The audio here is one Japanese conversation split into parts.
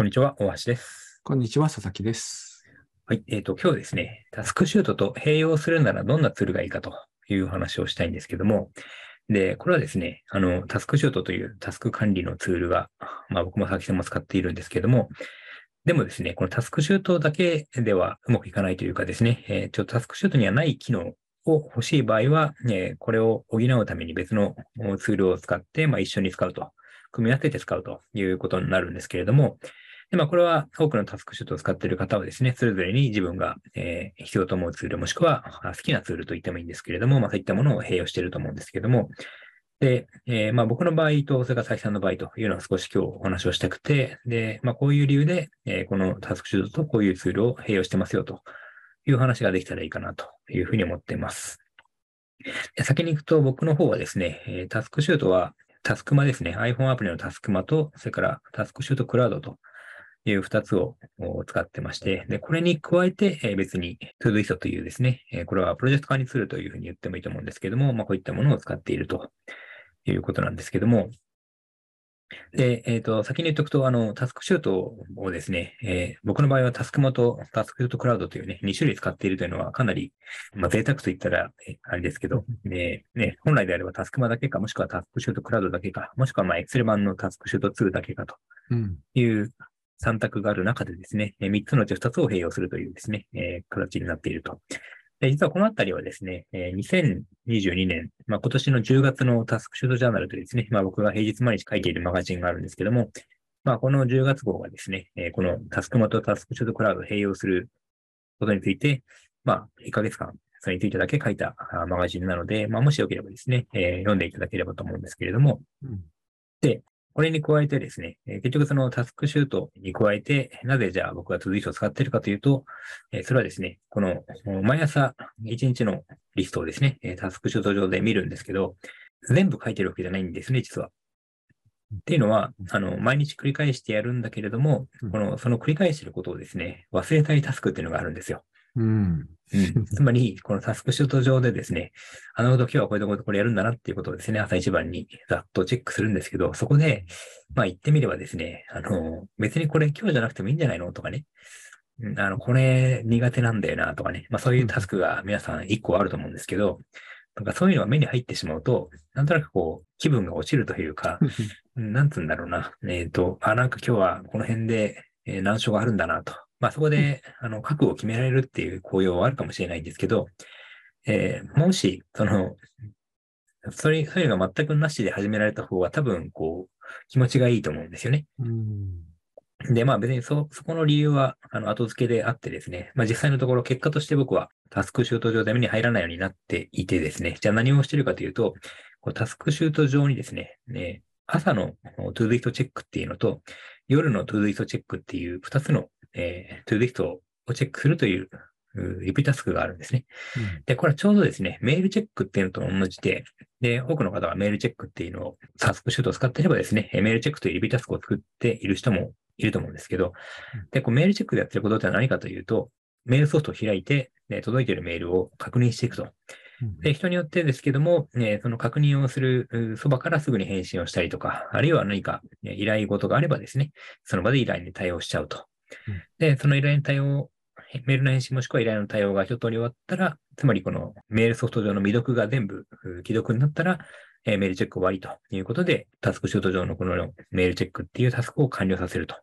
こんにちは、大橋です。こんにちは、佐々木です。はい。えっ、と、今日ですね、タスクシュートと併用するならどんなツールがいいかという話をしたいんですけども、で、これはですね、あの、タスクシュートというタスク管理のツールが、まあ僕も佐々木さんも使っているんですけども、でもですね、このタスクシュートだけではうまくいかないというかですね、えーちょっとタスクシュートにはない機能を欲しい場合は、えーこれを補うために別のツールを使って、まあ一緒に使うと、組み合わせて使うということになるんですけれども、で、まあ、これは多くのタスクシュートを使っている方はですね、それぞれに自分が、えー必要と思うツール、もしくは好きなツールと言ってもいいんですけれども、まあ、そういったものを併用していると思うんですけれども、で、えーまあ、僕の場合と、それから佐々木さんの場合というのは少し今日お話をしたくて、で、まあ、こういう理由で、えーこのタスクシュートとこういうツールを併用してますよという話ができたらいいかなというふうに思っています。で先に行くと、僕の方はですね、タスクシュートはタスクマですね、iPhone アプリのタスクマと、それからタスクシュートクラウドという二つをお使ってまして、で、これに加えて、えー別に ToDoist というですね、えーこれはプロジェクト管理ツールというふうに言ってもいいと思うんですけども、まあ、こういったものを使っているということなんですけども、で、えっ、と、先に言っておくと、あの、タスクシュートをですね、えー僕の場合はタスクマとタスクシュートクラウドというね、2種類使っているというのはかなり、まあ、贅沢と言ったら、えあれですけど、で、ね、本来であればタスクマだけか、もしくはタスクシュートクラウドだけか、もしくはまあ、Excel 版のタスクシュートツールだけかとうん。いう3択がある中でですね、え3つのうち2つを併用するというですね、えー形になっていると。で実はこのあたりはですね、えー2022年、まあ、今年の10月のタスクシュートジャーナルというですね、まあ、僕が平日毎日書いているマガジンがあるんですけども、まあ、この10月号がですね、えーこのタスクマとタスクシュートクラウドを併用することについて、まあ、1ヶ月間、それについてだけ書いたあマガジンなので、まあ、もしよければですね、えー読んでいただければと思うんですけれども、うん。これに加えてですね、え結局そのタスクシュートに加えて、なぜじゃあ僕が ToDoist を使っているかというと、えそれはですね、この毎朝1日のリストをですね、タスクシュート上で見るんですけど、全部書いてるわけじゃないんですね、実は。っていうのは、あの、毎日繰り返してやるんだけれども、この、その繰り返してることをですね、忘れたいタスクっていうのがあるんですよ。うん。うん、つまり、このタスクシュート上でですね、あのこと今日はこれとこれとこれやるんだなっていうことをですね、朝一番にざっとチェックするんですけど、そこで、まあ言ってみればですね、あの、別にこれ今日じゃなくてもいいんじゃないのとかね、うんあの、これ苦手なんだよなとかね、まあそういうタスクが皆さん一個あると思うんですけど、なんかそういうのが目に入ってしまうと、なんとなくこう、気分が落ちるというか、うんなんつうんだろうな。えっ、と、あ、なんか今日はこの辺で、えー難所があるんだなと。まあそこで、あの、覚悟を決められるっていう効用はあるかもしれないんですけど、えーもし、その、それ、そういうのが全くなしで始められた方が多分、こう、気持ちがいいと思うんですよね。うん。で、まあ別にそ、そこの理由は、あの、後付けであってですね、まあ実際のところ結果として僕はタスクシュート上で目に入らないようになっていてですね、じゃあ何をしてるかというと、こうタスクシュート上にですね、ね朝のTodoist チェックっていうのと、夜の Todoist チェックっていう二つの、えー、 Todoist をチェックするという、うリピタスクがあるんですね。で、これはちょうどですね、メールチェックっていうのと同じで、で、多くの方がメールチェックっていうのを、タスクシュートを使っていればですね、えメールチェックというリピタスクを作っている人もいると思うんですけどうん、で、こうメールチェックでやってることって何かというと、メールソフトを開いて、で届いているメールを確認していくと。で、人によってですけども、えーその確認をするうそばからすぐに返信をしたりとか、あるいは何かえー依頼事があればですね、その場で依頼に対応しちゃうとうん。で、その依頼に対応、メールの返信もしくは依頼の対応が一通り終わったら、つまりこのメールソフト上の未読が全部う既読になったら、えーメールチェック終わりということで、タスクシュート上のこのメールチェックっていうタスクを完了させると。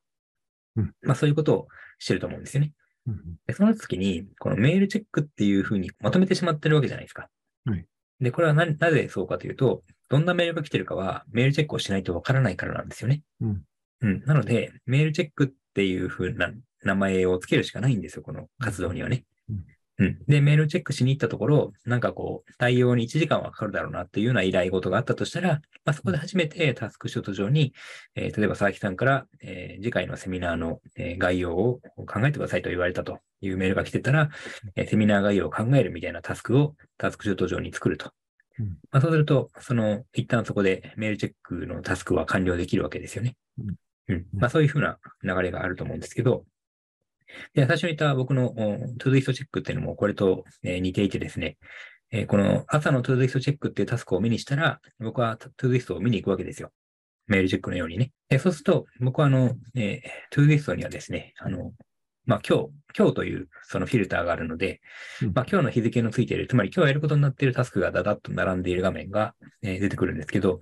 うんまあそういうことをしてると思うんですよね。うん。で、その時に、このメールチェックっていうふうにまとめてしまってるわけじゃないですか。はいで、これはな、なぜそうかというと、どんなメールが来てるかは、メールチェックをしないとわからないからなんですよね。うん。うん。なので、メールチェックっていうふうな名前をつけるしかないんですよ、この活動にはね。うんうん。で、メールチェックしに行ったところ、なんかこう、対応に1時間はかかるだろうなっていうような依頼事があったとしたら、まあ、そこで初めてタスクショット上に、えー例えば佐々木さんから、えー次回のセミナーの、えー概要を考えてくださいと言われたというメールが来てたら、えーセミナー概要を考えるみたいなタスクをタスクショット上に作ると。うんまあ、そうすると、その、一旦そこでメールチェックのタスクは完了できるわけですよね。うんうん。まあ、そういうふうな流れがあると思うんですけど、で、最初に言った僕の Todoist チェックっていうのもこれと、えー似ていてですね、えーこの朝の Todoist チェックっていうタスクを目にしたら、僕は Todoist を見に行くわけですよ。メールチェックのようにね。でそうすると、僕はあの、えー、 Todoist にはですね、あの、まあ、今日、今日というそのフィルターがあるので、うんまあ、今日の日付のついている、つまり今日やることになっているタスクがダダッと並んでいる画面が、えー出てくるんですけど、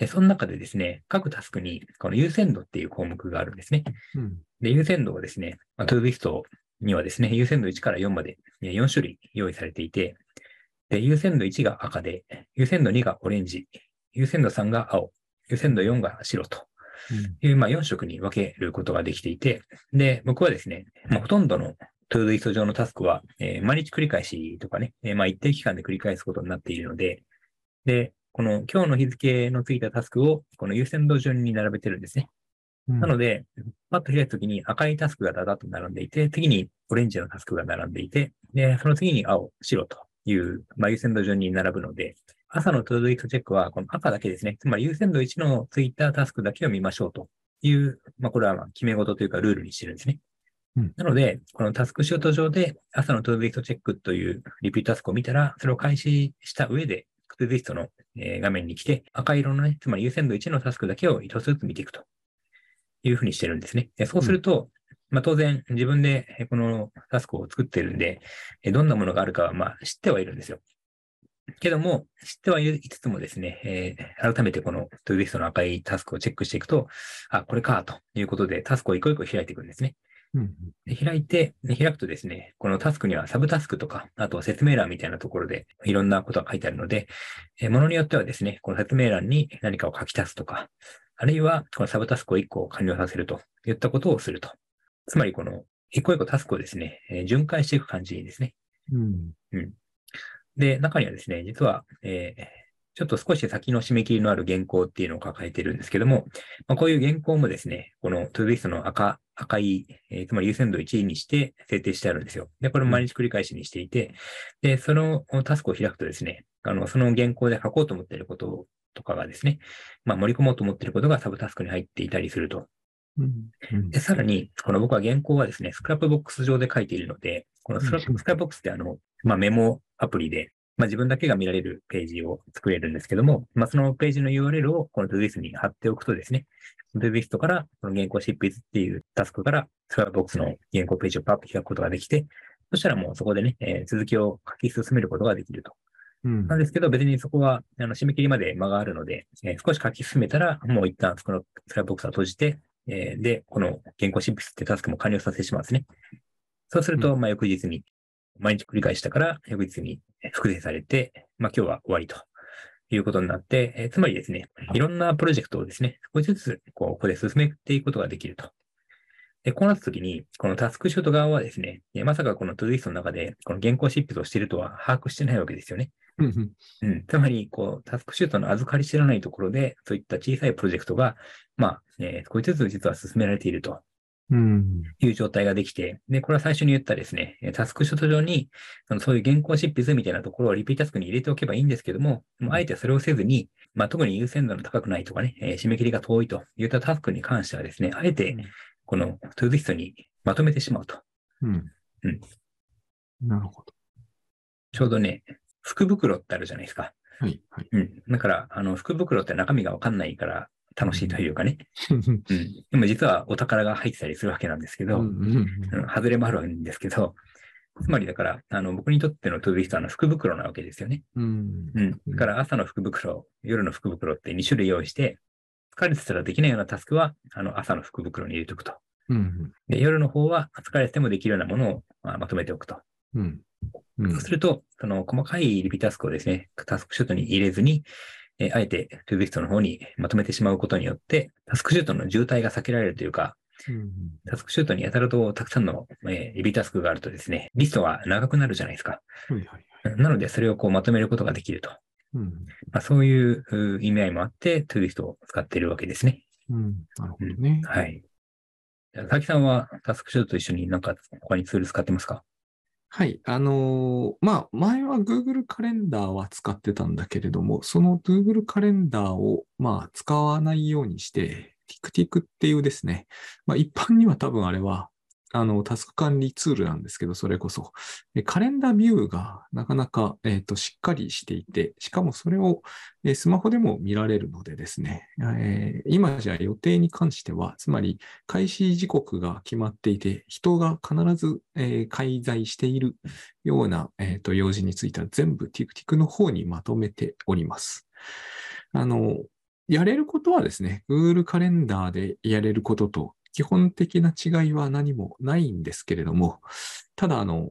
えその中でですね、各タスクにこの優先度っていう項目があるんですね。うん。で、優先度はですね、まあ、トゥーリストにはですね、優先度1から4までえー4種類用意されていて、で、優先度1が赤で、優先度2がオレンジ、優先度3が青、優先度4が白という、まあ、4色に分けることができていて、で、僕はですね、まあ、ほとんどの Todoist 上のタスクは、えー毎日繰り返しとかね、えーまあ、一定期間で繰り返すことになっているので、で、この今日の日付のついたタスクをこの優先度順に並べてるんですね。うん。なので、パッと開いたときに赤いタスクがダダッと並んでいて、次にオレンジのタスクが並んでいて、で、その次に青、白という、まあ、優先度順に並ぶので、朝の Todoist チェックはこの赤だけですね。つまり優先度1のついたタスクだけを見ましょうという、まあ、これはまあ決め事というかルールにしてるんですね。うんなので、このタスクシュート上で朝の Todoist チェックというリピートタスクを見たら、それを開始した上で、 Todoist のえ画面に来て、赤色のね、つまり優先度1のタスクだけを一つずつ見ていくというふうにしてるんですね。でそうすると、まあ、当然自分でこのタスクを作ってるんで、えどんなものがあるかはまあ知ってはいるんですよ。けども、知ってはいつつもですね、えー改めてこの Todoist の赤いタスクをチェックしていくと、あ、これかということでタスクを一個一個開いていくんですね。開いて、で開くとですね、このタスクにはサブタスクとか、あとは説明欄みたいなところでいろんなことが書いてあるので、えーものによってはですね、この説明欄に何かを書き足すとか、あるいはこのサブタスクを1個完了させるといったことをすると。つまりこの一個一個タスクをですね、えー巡回していく感じですね。うん。で、中にはですね、実は、えーちょっと少し先の締め切りのある原稿っていうのを抱えているんですけども、まあ、こういう原稿もですね、この Todoist の赤、赤い、えーつまり優先度1にして設定してあるんですよ。で、これも毎日繰り返しにしていて、で、そのタスクを開くとですね、あの、その原稿で書こうと思っていることとかがですね、まあ、盛り込もうと思っていることがサブタスクに入っていたりすると。で、さらに、この僕は原稿はですね、 Scrapbox 上で書いているので、このスクラップうん Scrapbox ってあの、まあ、メモアプリで、まあ、自分だけが見られるページを作れるんですけども、まあ、そのページの URL をこの ToDoist に貼っておくとですね、ToDoist からこの原稿執筆っていうタスクから Scrapbox の原稿ページをパッと開くことができて、そしたらもうそこでね、えー続きを書き進めることができると。うんなんですけど、別にそこは、あの、締め切りまで間があるので、えー少し書き進めたら、もう一旦、この Scrapbox は閉じて、えーで、この原稿執筆ってタスクも完了させてしまうんですね。そうすると、まあ、翌日に、毎日繰り返したから、翌日に複製されて、まあ、今日は終わりということになって、えーつまりですね、いろんなプロジェクトをですね、少しずつ、こう、ここで進めていくことができると。で、こうなったときに、このタスクシュート側はですね、えーまさかこの Todoist の中で、この原稿執筆をしているとは把握してないわけですよね。うん。うん。つまり、こう、タスクシュートの預かり知らないところで、そういった小さいプロジェクトが、まあ、えー少しずつ実は進められているとうん。いう状態ができて、で、これは最初に言ったですね、えータスクシュート上に、そのそういう原稿執筆みたいなところをリピートタスクに入れておけばいいんですけども、もうあえてそれをせずに、まあ、特に優先度の高くないとかね、えー締め切りが遠いといったタスクに関してはですね、あえて、このトゥーリストにまとめてしまうと。うん。うん。なるほど。ちょうどね、福袋ってあるじゃないですか。はい。はい。うん。だから、あの、福袋って中身がわかんないから楽しいというかね。うん。うん。でも実はお宝が入ってたりするわけなんですけど、外れもあるんですけど、つまりだから、あの、僕にとってのトゥーリストは福袋なわけですよね。うん。うん。だから朝の福袋、夜の福袋って2種類用意して、疲れてたらできないようなタスクは、あの、朝の福袋に入れておくと。うん。で、夜の方は疲れててもできるようなものを、まあ、まとめておくと。うん。うんそうすると、その細かいリピタスクをですね、タスクシュートに入れずに、えーあえて Todoist の方にまとめてしまうことによって、タスクシュートの渋滞が避けられるというか、うん。タスクシュートにやたらとたくさんの、えーリピートタスクがあるとですね、リストが長くなるじゃないですか。はい。はい。なので、それをこうまとめることができると。うん。まあ、そういうう意味合いもあって、 Todoist を使っているわけですね。うん。なるほどね。はい。じゃあ佐々木さんはタスクシュートと一緒になんか他にツール使ってますか？はい。あのーまあ、前は Google カレンダーは使ってたんだけれども、その Google カレンダーを、まあ、使わないようにして、TikTik っていうですね、まあ、一般には多分あれは、あの、タスク管理ツールなんですけど、それこそ。カレンダービューがなかなか、えっ、と、しっかりしていて、しかもそれを、えスマホでも見られるのでですね、えー今じゃ予定に関しては、つまり開始時刻が決まっていて、人が必ず、えー介在しているような、えーと用事については全部 TikTok の方にまとめております。あの、やれることはですね、Google カレンダーでやれることと基本的な違いは何もないんですけれども、ただ、あの、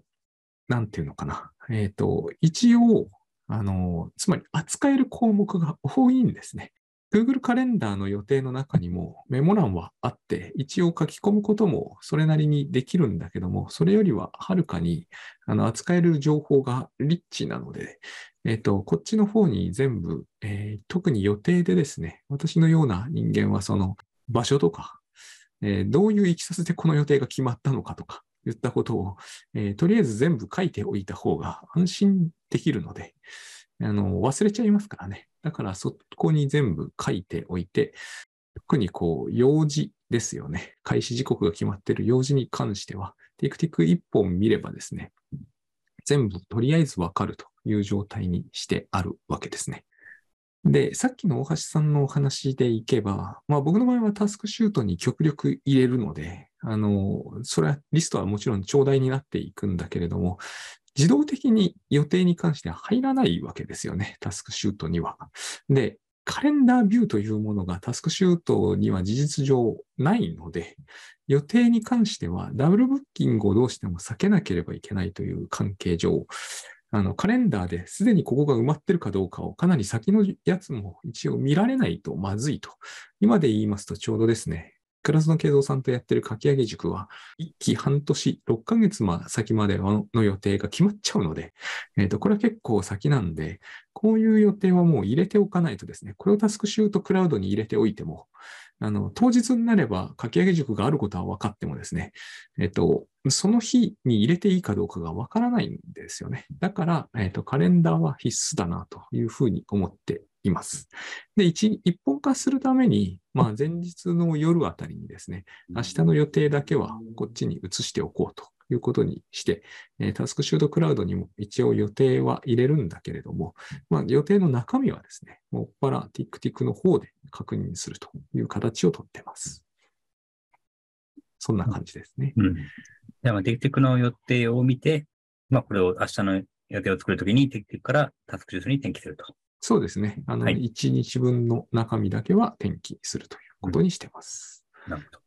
なんていうのかな。えっ、と、一応、あの、つまり扱える項目が多いんですね。Google カレンダーの予定の中にもメモ欄はあって、一応書き込むこともそれなりにできるんだけども、それよりははるかにあの扱える情報がリッチなので、えっ、と、こっちの方に全部、えー特に予定でですね、私のような人間はその場所とか、えーどういういきさつでこの予定が決まったのかとか、言ったことを、えーとりあえず全部書いておいた方が安心できるので、あの、忘れちゃいますからね。だからそこに全部書いておいて、特にこう、用事ですよね。開始時刻が決まっている用事に関しては、ティクティク一本見ればですね、全部とりあえずわかるという状態にしてあるわけですね。で、さっきの大橋さんのお話でいけば、まあ僕の場合はタスクシュートに極力入れるので、あの、それはリストはもちろん頂戴になっていくんだけれども、自動的に予定に関しては入らないわけですよね、タスクシュートには。で、カレンダービューというものがタスクシュートには事実上ないので、予定に関してはダブルブッキングをどうしても避けなければいけないという関係上、あのカレンダーですでにここが埋まってるかどうかをかなり先のやつも一応見られないとまずいと。今で言いますとちょうどですね、クラスの慶三さんとやってる書き上げ塾は、一期半年、6ヶ月先までの予定が決まっちゃうので、えっ、と、これは結構先なんで、こういう予定はもう入れておかないとですね、これをタスクシュートクラウドに入れておいても、あの、当日になれば書き上げ塾があることは分かってもですね、えっ、と、その日に入れていいかどうかが分からないんですよね。だから、えっ、と、カレンダーは必須だなというふうに思っています。で、一一本化するために、まあ、前日の夜あたりにですね、明日の予定だけはこっちに移しておこうということにして、えタスクシュートクラウドにも一応予定は入れるんだけれども、まあ、予定の中身はですね、もっぱら TikTok の方で確認するという形をとってます。そんな感じですね。うん。では、テクテクの予定を見て、まあ、これを明日の予定を作るときに、テクテクからタスクシュートに転記すると。そうですね。あの、はい1日分の中身だけは転記するということにしてます。なるほど。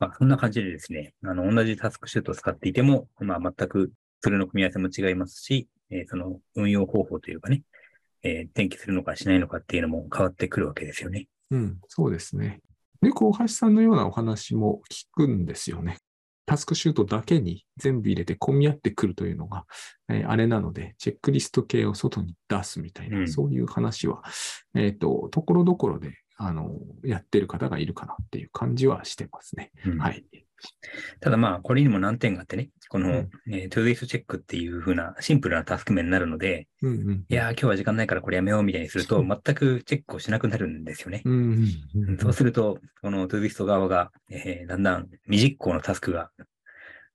まあ、そんな感じでですね、あの、同じタスクシュートを使っていても、まあ、全くそれの組み合わせも違いますし、えーその運用方法というかね、えー転記するのかしないのかっていうのも変わってくるわけですよね。うん、そうですね。で、大橋さんのようなお話も聞くんですよね。タスクシュートだけに全部入れて混み合ってくるというのが、えーあれなので、チェックリスト系を外に出すみたいな、うんそういう話は、えっ、と、ところどころで、あの、やってる方がいるかなっていう感じはしてますね。うんはい。ただまあ、これにも難点があってね、この、うんえー、 Todoist チェックっていう風なシンプルなタスク名になるので、うんうん。いやー、今日は時間ないからこれやめようみたいにすると、うん全くチェックをしなくなるんですよね。うんうんうん。そうすると、この Todoist 側が、えーだんだん未実行のタスクが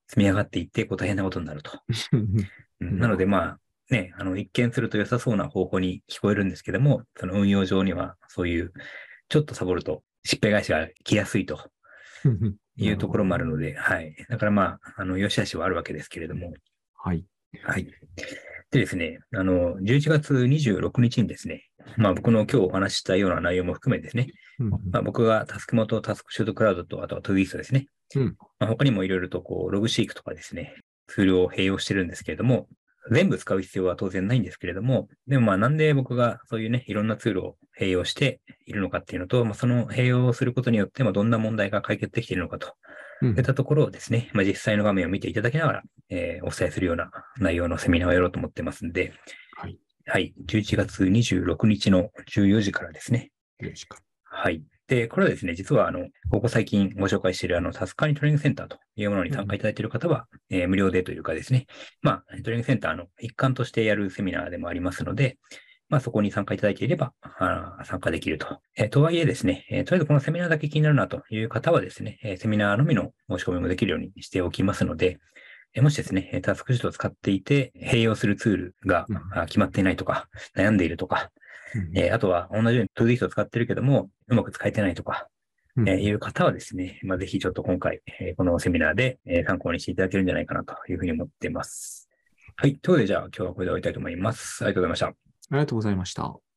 積み上がっていって、こう大変なことになると。なので、まあ、ね、あの、一見すると良さそうな方法に聞こえるんですけども、その運用上には、そういう、ちょっとサボると、しっぺ返しが来やすいとうん いうところもあるので、はい。だからまあ、あの、良し悪しはあるわけですけれども、はい。はい。でですね、あの、11月26日にですね、まあ僕の今日お話ししたような内容も含めですね、うんまあ、僕がタスク元、タスクシュートクラウドと、あとは Todoist ですね。うんまあ、他にもいろいろとこう、 Logseq とかですね、ツールを併用してるんですけれども、全部使う必要は当然ないんですけれども、でもまあなんで僕がそういうね、いろんなツールを併用しているのかっていうのと、まあ、その併用をすることによって、まあどんな問題が解決できているのかとうんいったところをですね、まあ、実際の画面を見ていただきながら、えーお伝えするような内容のセミナーをやろうと思ってますんで、はい。はい、11月26日の14時からですね、よろしく。はい。で、これはですね、実は、あの、ここ最近ご紹介している、あの、タスク管理トレーニングセンターというものに参加いただいている方は、えー無料でというかですね、まあ、トレーニングセンターの一環としてやるセミナーでもありますので、まあ、そこに参加いただければ、あ参加できると。えーとはいえですね、えーとりあえずこのセミナーだけ気になるなという方はですね、えーセミナーのみの申し込みもできるようにしておきますので、えーもしですね、えータスクシュートを使っていて、併用するツールが決まっていないとか、悩んでいるとか、うん えーあとは同じように Todoist を使ってるけども、うまく使えてないとか、うんえーいう方はですね、まあ、ぜひちょっと今回、えーこのセミナーで、えー参考にしていただけるんじゃないかなというふうに思っています。はい。ということで、じゃあ今日はこれで終わりたいと思います。ありがとうございました。ありがとうございました。